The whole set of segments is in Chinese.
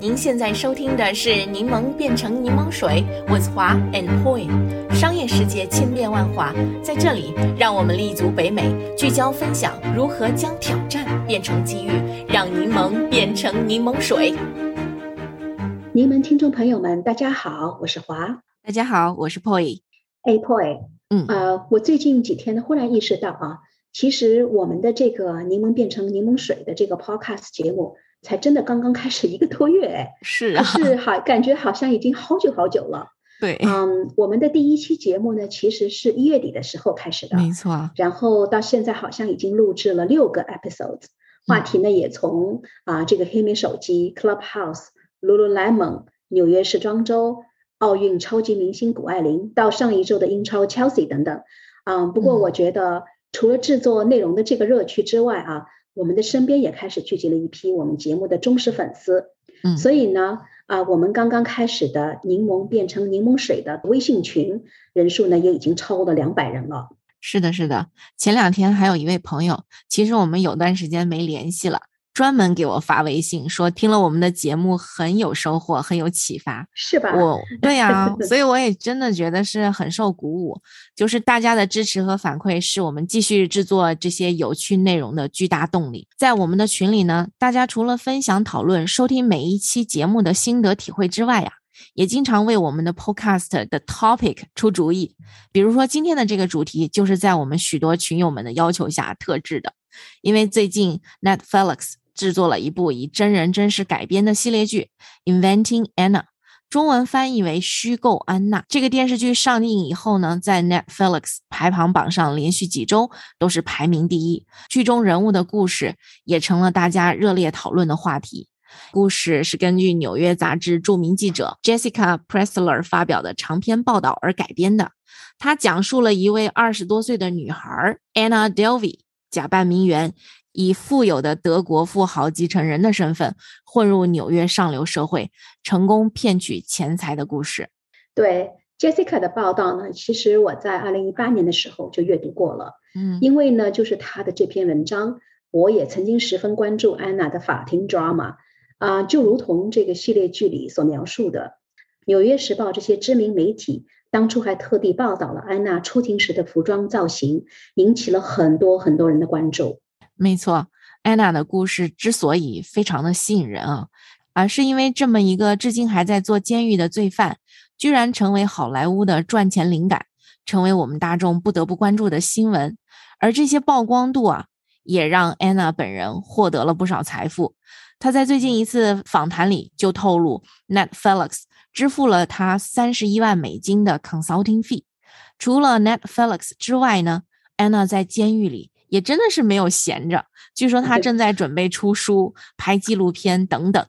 您现在收听的是《柠檬变成柠檬水》，with 华 and Poi。商业世界千变万化，在这里，让我们立足北美，聚焦分享如何将挑战变成机遇，让柠檬变成柠檬水。柠檬听众朋友们，大家好，我是华。大家好，我是 Poi。哎，Poi，嗯，呃，我最近几天呢，忽然意识到啊，其实我们的这个柠檬变成柠檬水的这个 Podcast 节目。才真的刚刚开始一个多月哎，是啊，是好感觉好像已经好久好久了。对，嗯，我们的第一期节目呢，其实是一月底的时候开始的，没错。然后到现在好像已经录制了六个 episodes，话题呢也从啊这个黑莓手机、Clubhouse、Lululemon、纽约时装周、奥运超级明星谷爱凌，到上一周的英超 Chelsea 等等。嗯，不过我觉得除了制作内容的这个乐趣之外啊。我们的身边也开始聚集了一批我们节目的忠实粉丝，嗯，所以呢，啊，我们刚刚开始的柠檬变成柠檬水的微信群人数呢，也已经超过了两百人了。是的，是的，前两天还有一位朋友，其实我们有段时间没联系了。专门给我发微信说听了我们的节目很有收获，很有启发，是吧？我 对呀，所以我也真的觉得是很受鼓舞。就是大家的支持和反馈，是我们继续制作这些有趣内容的巨大动力。在我们的群里呢，大家除了分享、讨论、收听每一期节目的心得体会之外呀，也经常为我们的 Podcast 的 topic 出主意。比如说今天的这个主题，就是在我们许多群友们的要求下特制的，因为最近 Netflix。制作了一部以真人真事改编的系列剧《Inventing Anna》，中文翻译为《虚构安娜》。这个电视剧上映以后呢，在 Netflix 排行榜上连续几周都是排名第一。剧中人物的故事也成了大家热烈讨论的话题。故事是根据纽约杂志著名记者 Jessica Pressler 发表的长篇报道而改编的。它讲述了一位二十多岁的女孩 Anna Delvey 假扮名媛。以富有的德国富豪继承人的身份混入纽约上流社会，成功骗取钱财的故事。对 Jessica 的报道呢，其实我在二零一八年的时候就阅读过了。嗯，因为呢，就是他的这篇文章，我也曾经十分关注安娜的法庭 drama 啊，就如同这个系列剧里所描述的，《纽约时报》这些知名媒体当初还特地报道了安娜出庭时的服装造型，引起了很多很多人的关注。没错，安娜的故事之所以非常的吸引人啊，而是因为这么一个至今还在做监狱的罪犯，居然成为好莱坞的赚钱灵感，成为我们大众不得不关注的新闻。而这些曝光度啊，也让安娜本人获得了不少财富。她在最近一次访谈里就透露，Netflix 支付了她三十一万美金的 consulting fee。除了 Netflix 之外呢，安娜在监狱里。也真的是没有闲着，据说他正在准备出书、拍纪录片等等。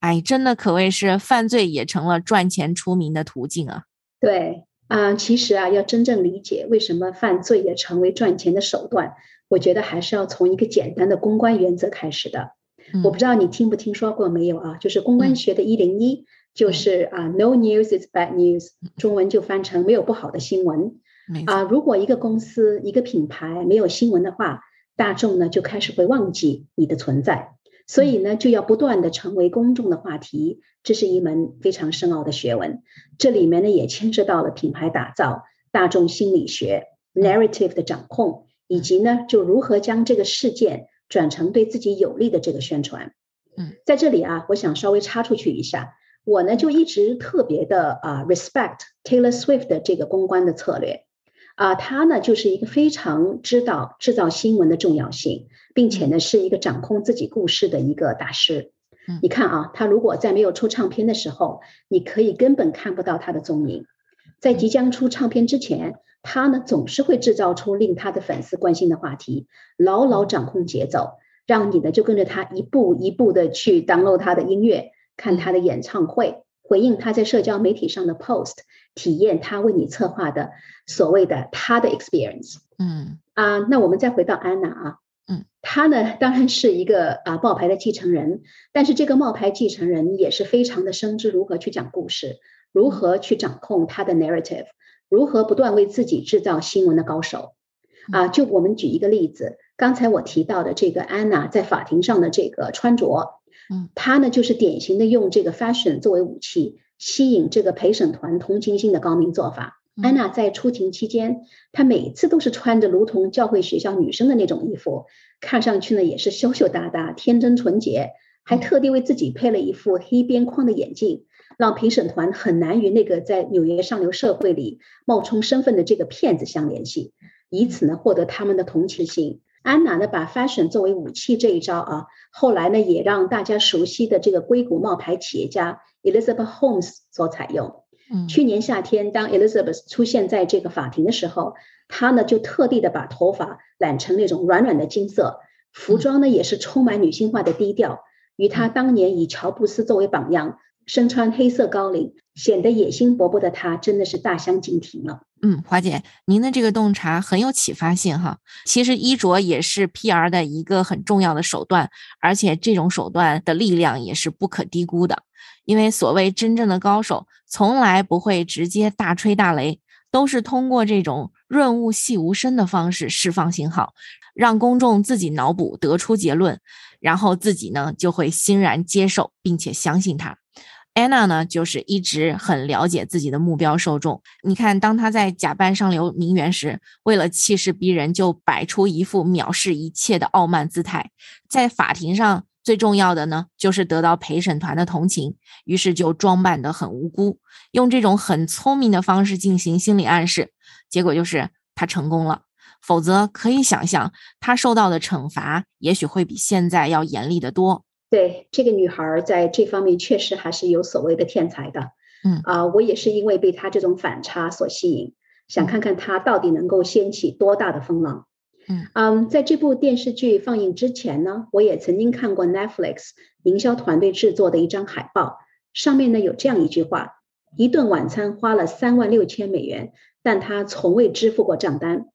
哎，真的可谓是犯罪也成了赚钱出名的途径啊！对啊，其实啊，要真正理解为什么犯罪也成为赚钱的手段，我觉得还是要从一个简单的公关原则开始的。我不知道你听不听说过没有啊？就是公关学的一零一，就是啊，No news is bad news，中文就翻成没有不好的新闻。啊，如果一个公司、一个品牌没有新闻的话，大众呢就开始会忘记你的存在，所以呢就要不断的成为公众的话题，这是一门非常深奥的学问。这里面呢也牵涉到了品牌打造、大众心理学、narrative 的掌控，以及呢就如何将这个事件转成对自己有利的这个宣传。嗯，在这里啊，我想稍微插出去一下，我呢就一直特别的啊 respect Taylor Swift 的这个公关的策略。啊，他呢就是一个非常知道制造新闻的重要性，并且呢是一个掌控自己故事的一个大师。你看啊，他如果在没有出唱片的时候，你可以根本看不到他的踪影；在即将出唱片之前，他呢总是会制造出令他的粉丝关心的话题，牢牢掌控节奏，让你呢就跟着他一步一步的去 download 他的音乐，看他的演唱会，回应他在社交媒体上的 post。体验他为你策划的所谓的他的 experience，嗯啊，那我们再回到安娜啊，嗯，她呢当然是一个啊冒牌的继承人，但是这个冒牌继承人也是非常的深知如何去讲故事，如何去掌控他的 narrative，如何不断为自己制造新闻的高手啊。就我们举一个例子，刚才我提到的这个安娜在法庭上的这个穿着，嗯，他呢就是典型的用这个 fashion 作为武器，吸引这个陪审团同情心的高明做法。安娜在出庭期间，她每次都是穿着如同教会学校女生的那种衣服，看上去呢也是羞羞答答、天真纯洁，还特地为自己配了一副黑边框的眼镜，让陪审团很难与那个在纽约上流社会里冒充身份的这个骗子相联系，以此呢获得他们的同情心。安娜呢把 fashion 作为武器这一招啊，后来呢也让大家熟悉的这个硅谷冒牌企业家 Elizabeth Holmes 所采用。去年夏天，当 Elizabeth 出现在这个法庭的时候，她呢就特地的把头发染成那种软软的金色，服装呢也是充满女性化的低调，与她当年以乔布斯作为榜样，身穿黑色高领，显得野心勃勃的他，真的是大相径庭了。嗯，华姐，您的这个洞察很有启发性哈。其实衣着也是 PR 的一个很重要的手段，而且这种手段的力量也是不可低估的。因为所谓真正的高手，从来不会直接大吹大擂，都是通过这种润物细无声的方式释放信号，让公众自己脑补得出结论，然后自己呢就会欣然接受并且相信他。安娜呢，就是一直很了解自己的目标受众。你看，当她在假扮上流名媛时，为了气势逼人，就摆出一副藐视一切的傲慢姿态，在法庭上。最重要的呢，就是得到陪审团的同情，于是就装扮得很无辜，用这种很聪明的方式进行心理暗示，结果就是他成功了。否则，可以想象他受到的惩罚也许会比现在要严厉得多。对这个女孩在这方面确实还是有所谓的天才的。嗯啊，我也是因为被她这种反差所吸引，想看看她到底能够掀起多大的风浪。嗯在这部电视剧放映之前呢，我也曾经看过 Netflix 营销团队制作的一张海报，上面呢有这样一句话：一顿晚餐花了三万六千美元，但他从未支付过账单。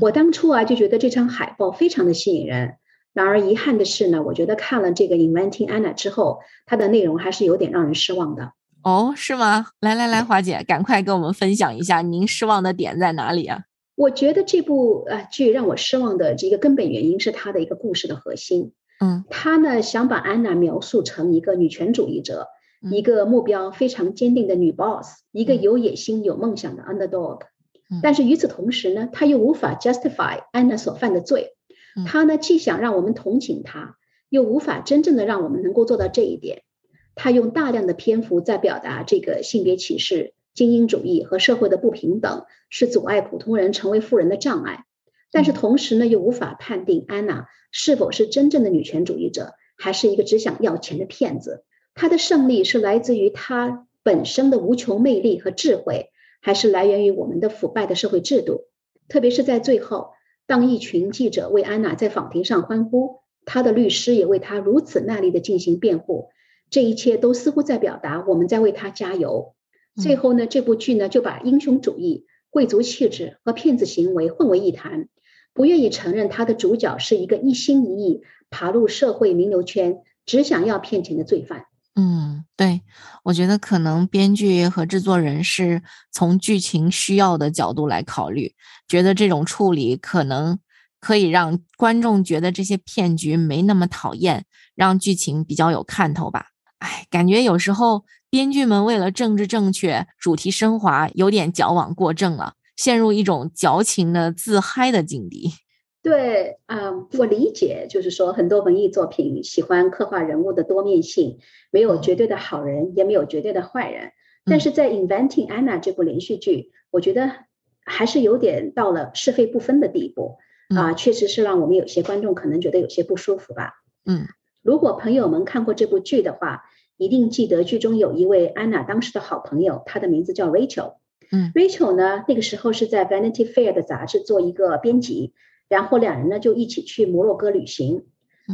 我当初啊就觉得这张海报非常的吸引人，然而遗憾的是呢，我觉得看了这个 Inventing Anna 之后，它的内容还是有点让人失望的。哦，是吗？来来来，华姐，赶快跟我们分享一下您失望的点在哪里啊？我觉得这部呃剧让我失望的这个根本原因是它的一个故事的核心。嗯，他呢想把安娜描述成一个女权主义者，一个目标非常坚定的女 boss，一个有野心、有梦想的 underdog。但是与此同时呢，他又无法 justify 安娜所犯的罪。他呢既想让我们同情他，又无法真正的让我们能够做到这一点。他用大量的篇幅在表达这个性别歧视。精英主义和社会的不平等是阻碍普通人成为富人的障碍，但是同时呢，又无法判定安娜是否是真正的女权主义者，还是一个只想要钱的骗子。她的胜利是来自于她本身的无穷魅力和智慧，还是来源于我们的腐败的社会制度？特别是在最后，当一群记者为安娜在法庭上欢呼，她的律师也为她如此卖力的进行辩护，这一切都似乎在表达我们在为她加油。最后呢，这部剧呢就把英雄主义、贵族气质和骗子行为混为一谈，不愿意承认他的主角是一个一心一意爬入社会名流圈、只想要骗钱的罪犯。嗯，对，我觉得可能编剧和制作人是从剧情需要的角度来考虑，觉得这种处理可能可以让观众觉得这些骗局没那么讨厌，让剧情比较有看头吧。哎，感觉有时候。编剧们为了政治正确、主题升华，有点矫枉过正了，陷入一种矫情的自嗨的境地。对，嗯，我理解，就是说很多文艺作品喜欢刻画人物的多面性，没有绝对的好人，也没有绝对的坏人。但是在《Inventing Anna》这部连续剧，我觉得还是有点到了是非不分的地步啊，确实是让我们有些观众可能觉得有些不舒服吧。嗯，如果朋友们看过这部剧的话。一定记得剧中有一位安娜当时的好朋友，她的名字叫 Rachel。嗯，Rachel 呢，那个时候是在 Vanity Fair 的杂志做一个编辑，然后两人呢就一起去摩洛哥旅行。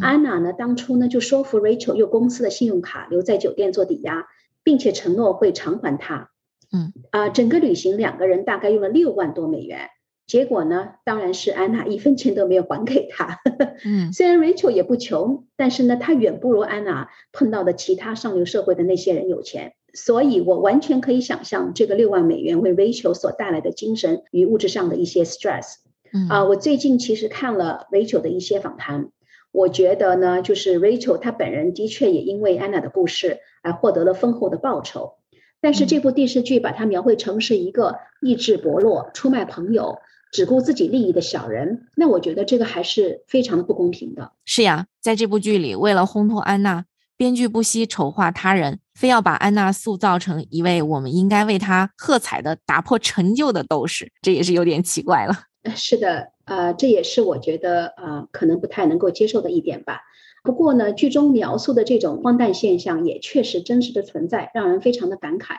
安娜呢，当初呢就说服 Rachel 用公司的信用卡留在酒店做抵押，并且承诺会偿还她。嗯，啊，整个旅行两个人大概用了六万多美元。结果呢，当然是安娜一分钱都没有还给他。嗯，虽然 Rachel 也不穷，但是呢，她远不如安娜碰到的其他上流社会的那些人有钱。所以我完全可以想象这个六万美元为 Rachel 所带来的精神与物质上的一些 stress。嗯啊，我最近其实看了 Rachel 的一些访谈，我觉得呢，就是 Rachel 她本人的确也因为安娜的故事而获得了丰厚的报酬。但是这部电视剧把她描绘成是一个意志薄弱、出卖朋友、只顾自己利益的小人，那我觉得这个还是非常的不公平的。是呀，在这部剧里，为了烘托安娜，编剧不惜丑化他人，非要把安娜塑造成一位我们应该为她喝彩的、打破陈旧的斗士，这也是有点奇怪了。是的，呃，这也是我觉得呃可能不太能够接受的一点吧。不过呢，剧中描述的这种荒诞现象也确实真实的存在，让人非常的感慨。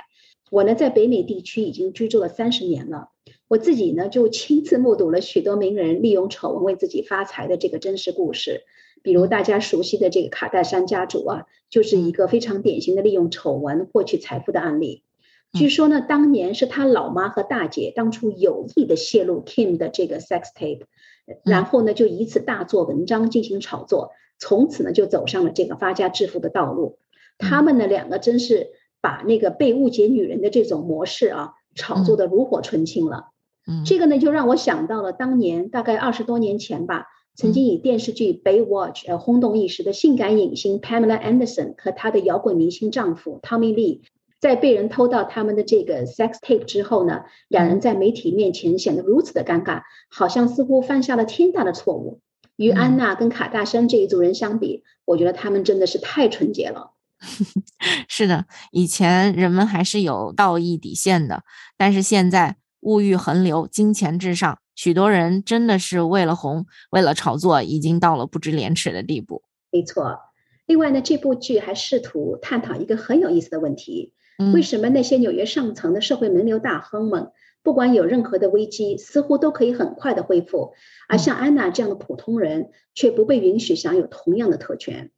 我呢，在北美地区已经居住了三十年了，我自己呢就亲自目睹了许多名人利用丑闻为自己发财的这个真实故事。比如大家熟悉的这个卡戴珊家族啊，就是一个非常典型的利用丑闻获取财富的案例。据说呢，当年是他老妈和大姐当初有意的泄露 Kim 的这个 sex tape，然后呢就以此大做文章进行炒作。从此呢，就走上了这个发家致富的道路。他们呢两个真是把那个被误解女人的这种模式啊，炒作的炉火纯青了。嗯，这个呢就让我想到了当年大概二十多年前吧，曾经以电视剧《Baywatch》呃轰动一时的性感影星 Pamela Anderson 和她的摇滚明星丈夫 Tommy Lee，在被人偷到他们的这个 sex tape 之后呢，两人在媒体面前显得如此的尴尬，好像似乎犯下了天大的错误。与安娜跟卡大山这一组人相比，我觉得他们真的是太纯洁了。是的，以前人们还是有道义底线的，但是现在物欲横流，金钱至上，许多人真的是为了红，为了炒作，已经到了不知廉耻的地步。没错。另外呢，这部剧还试图探讨一个很有意思的问题：为什么那些纽约上层的社会名流大亨们？不管有任何的危机，似乎都可以很快的恢复，而像安娜这样的普通人却不被允许享有同样的特权。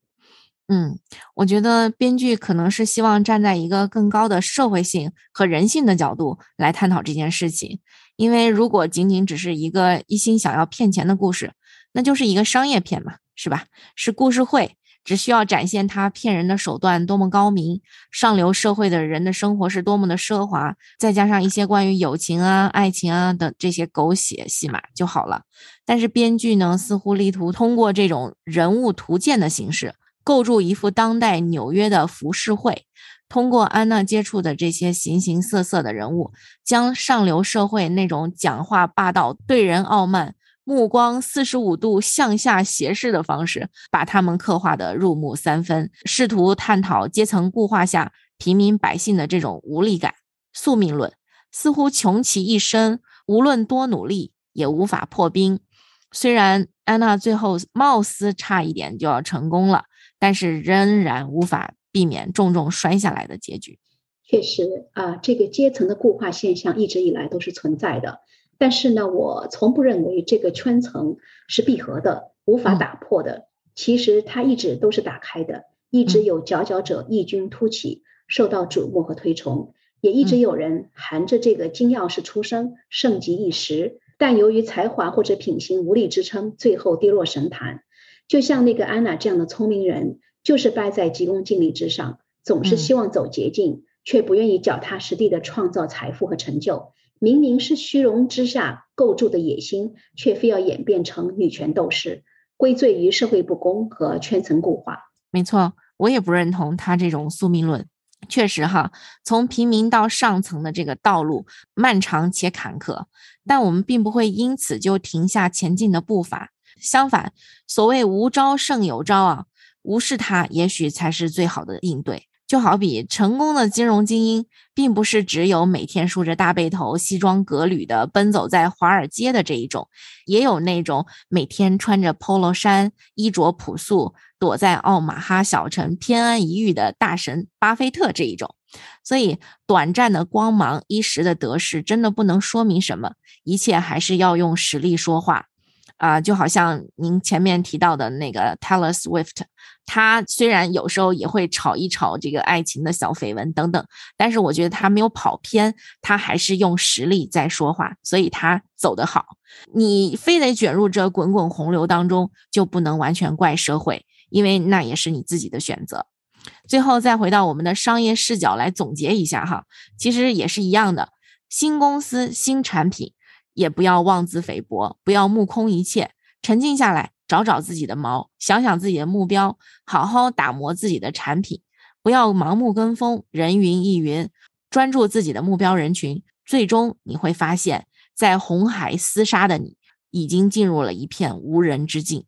嗯，我觉得编剧可能是希望站在一个更高的社会性和人性的角度来探讨这件事情，因为如果仅仅只是一个一心想要骗钱的故事，那就是一个商业片嘛，是吧？是故事会。只需要展现他骗人的手段多么高明，上流社会的人的生活是多么的奢华，再加上一些关于友情啊、爱情啊的这些狗血戏码就好了。但是编剧呢，似乎力图通过这种人物图鉴的形式，构筑一幅当代纽约的浮世绘，通过安娜接触的这些形形色色的人物，将上流社会那种讲话霸道、对人傲慢。目光四十五度向下斜视的方式，把他们刻画的入木三分，试图探讨阶层固化下平民百姓的这种无力感、宿命论。似乎穷其一生，无论多努力，也无法破冰。虽然安娜最后貌似差一点就要成功了，但是仍然无法避免重重摔下来的结局。确实啊，这个阶层的固化现象一直以来都是存在的。但是呢，我从不认为这个圈层是闭合的、无法打破的。其实它一直都是打开的，一直有佼佼者异军突起，受到瞩目和推崇，也一直有人含着这个金钥匙出生，盛极一时。但由于才华或者品行无力支撑，最后跌落神坛。就像那个安娜这样的聪明人，就是败在急功近利之上，总是希望走捷径，却不愿意脚踏实地的创造财富和成就。明明是虚荣之下构筑的野心，却非要演变成女权斗士，归罪于社会不公和圈层固化。没错，我也不认同他这种宿命论。确实哈，从平民到上层的这个道路漫长且坎坷，但我们并不会因此就停下前进的步伐。相反，所谓无招胜有招啊，无视它，也许才是最好的应对。就好比成功的金融精英，并不是只有每天梳着大背头、西装革履的奔走在华尔街的这一种，也有那种每天穿着 polo 衫、衣着朴素、躲在奥马哈小城偏安一隅的大神巴菲特这一种。所以，短暂的光芒、一时的得势，真的不能说明什么，一切还是要用实力说话。啊，就好像您前面提到的那个 Taylor Swift，他虽然有时候也会炒一炒这个爱情的小绯闻等等，但是我觉得他没有跑偏，他还是用实力在说话，所以他走得好。你非得卷入这滚滚洪流当中，就不能完全怪社会，因为那也是你自己的选择。最后再回到我们的商业视角来总结一下哈，其实也是一样的，新公司、新产品。也不要妄自菲薄，不要目空一切，沉静下来，找找自己的毛，想想自己的目标，好好打磨自己的产品，不要盲目跟风，人云亦云，专注自己的目标人群。最终你会发现，在红海厮杀的你，已经进入了一片无人之境。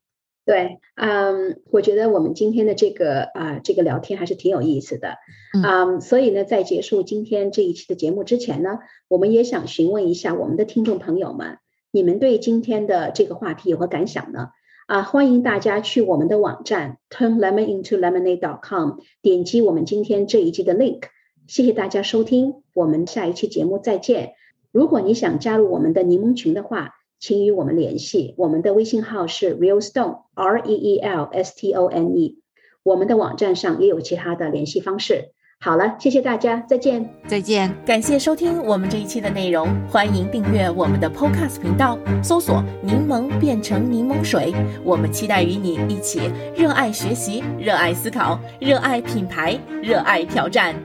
对，嗯，我觉得我们今天的这个啊，这个聊天还是挺有意思的，嗯，所以呢，在结束今天这一期的节目之前呢，我们也想询问一下我们的听众朋友们，你们对今天的这个话题有何感想呢？啊，欢迎大家去我们的网站 turnlemonintolemonade.com 点击我们今天这一期的 link。谢谢大家收听，我们下一期节目再见。如果你想加入我们的柠檬群的话，请与我们联系，我们的微信号是 realstone r e e l s t o n e，我们的网站上也有其他的联系方式。好了，谢谢大家，再见，再见，感谢收听我们这一期的内容，欢迎订阅我们的 Podcast 频道，搜索“柠檬变成柠檬水”，我们期待与你一起热爱学习，热爱思考，热爱品牌，热爱挑战。